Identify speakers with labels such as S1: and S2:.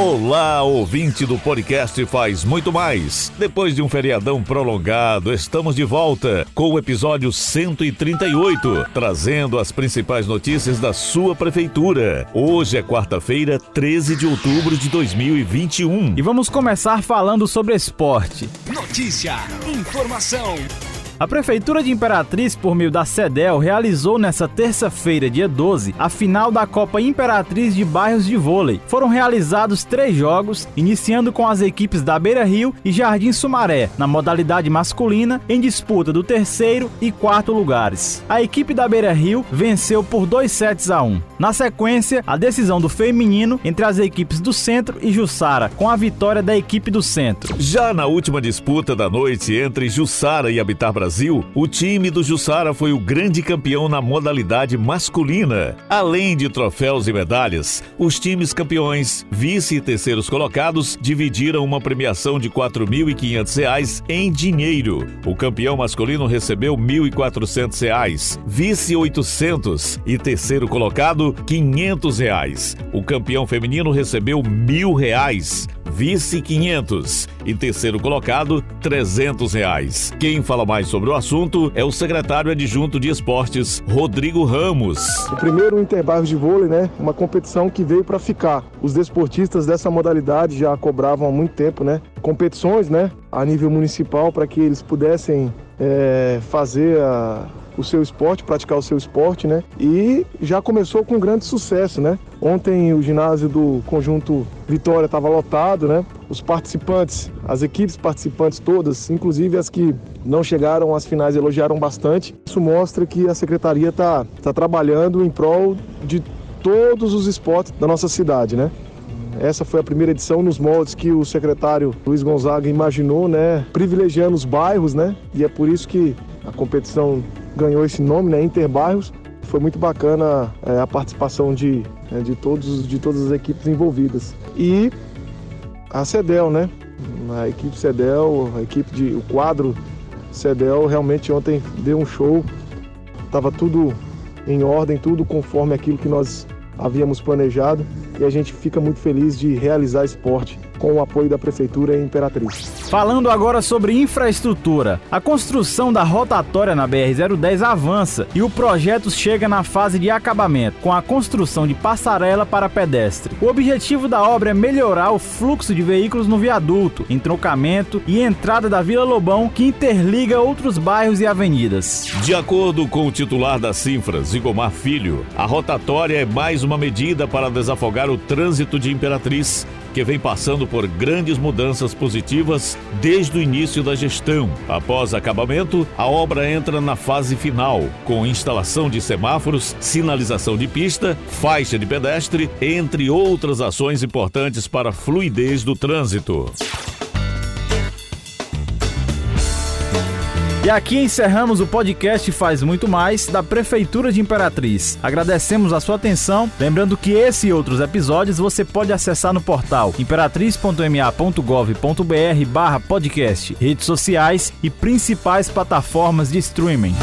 S1: Olá, ouvinte do podcast Faz Muito Mais. Depois de um feriadão prolongado, estamos de volta com o episódio 138, trazendo as principais notícias da sua prefeitura. Hoje é quarta-feira, 13 de outubro de 2021.
S2: E vamos começar falando sobre esporte.
S3: Notícia, informação,
S2: a Prefeitura de Imperatriz, por meio da CEDEL, realizou nesta terça-feira, dia 12, a final da Copa Imperatriz de Bairros de Vôlei. Foram realizados três jogos, iniciando com as equipes da Beira Rio e Jardim Sumaré, na modalidade masculina, em disputa do terceiro e quarto lugares. A equipe da Beira Rio venceu por 2 sets a 1. Na sequência, a decisão do feminino entre as equipes do Centro e Jussara, com a vitória da equipe do Centro.
S1: Já na última disputa da noite entre Jussara e Habitar Brasil, Brasil, o time do Jussara foi o grande campeão na modalidade masculina. Além de troféus e medalhas, os times campeões, vice e terceiros colocados dividiram uma premiação de R$ 4.500 em dinheiro. O campeão masculino recebeu R$ 1.400, vice 800 e terceiro colocado R$ 500. O campeão feminino recebeu R$ 1.000 vice 500 e terceiro colocado 300 reais. Quem fala mais sobre o assunto é o secretário adjunto de esportes Rodrigo Ramos.
S4: O primeiro Interbairros de vôlei, né? Uma competição que veio para ficar. Os desportistas dessa modalidade já cobravam há muito tempo, né? Competições, né? A nível municipal para que eles pudessem é, fazer a o seu esporte, praticar o seu esporte, né? E já começou com grande sucesso, né? Ontem o ginásio do conjunto Vitória estava lotado, né? Os participantes, as equipes participantes todas, inclusive as que não chegaram às finais, elogiaram bastante. Isso mostra que a secretaria está tá trabalhando em prol de todos os esportes da nossa cidade, né? Essa foi a primeira edição nos moldes que o secretário Luiz Gonzaga imaginou, né? Privilegiando os bairros, né? E é por isso que a competição ganhou esse nome, né, Interbairros. Foi muito bacana é, a participação de, né, de, todos, de todas as equipes envolvidas. E a CEDEL, né? A equipe CEDEL, a equipe de. o quadro CEDEL realmente ontem deu um show. Tava tudo em ordem, tudo conforme aquilo que nós havíamos planejado e a gente fica muito feliz de realizar esporte com o apoio da Prefeitura e Imperatriz.
S2: Falando agora sobre infraestrutura, a construção da rotatória na BR-010 avança e o projeto chega na fase de acabamento, com a construção de passarela para pedestre. O objetivo da obra é melhorar o fluxo de veículos no viaduto, entroncamento e entrada da Vila Lobão, que interliga outros bairros e avenidas.
S1: De acordo com o titular da Cifras, Igomar Filho, a rotatória é mais uma medida para desafogar o trânsito de Imperatriz que vem passando por grandes mudanças positivas desde o início da gestão. Após acabamento, a obra entra na fase final, com instalação de semáforos, sinalização de pista, faixa de pedestre, entre outras ações importantes para a fluidez do trânsito.
S2: E aqui encerramos o podcast Faz Muito Mais da Prefeitura de Imperatriz. Agradecemos a sua atenção. Lembrando que esse e outros episódios você pode acessar no portal imperatriz.ma.gov.br podcast, redes sociais e principais plataformas de streaming.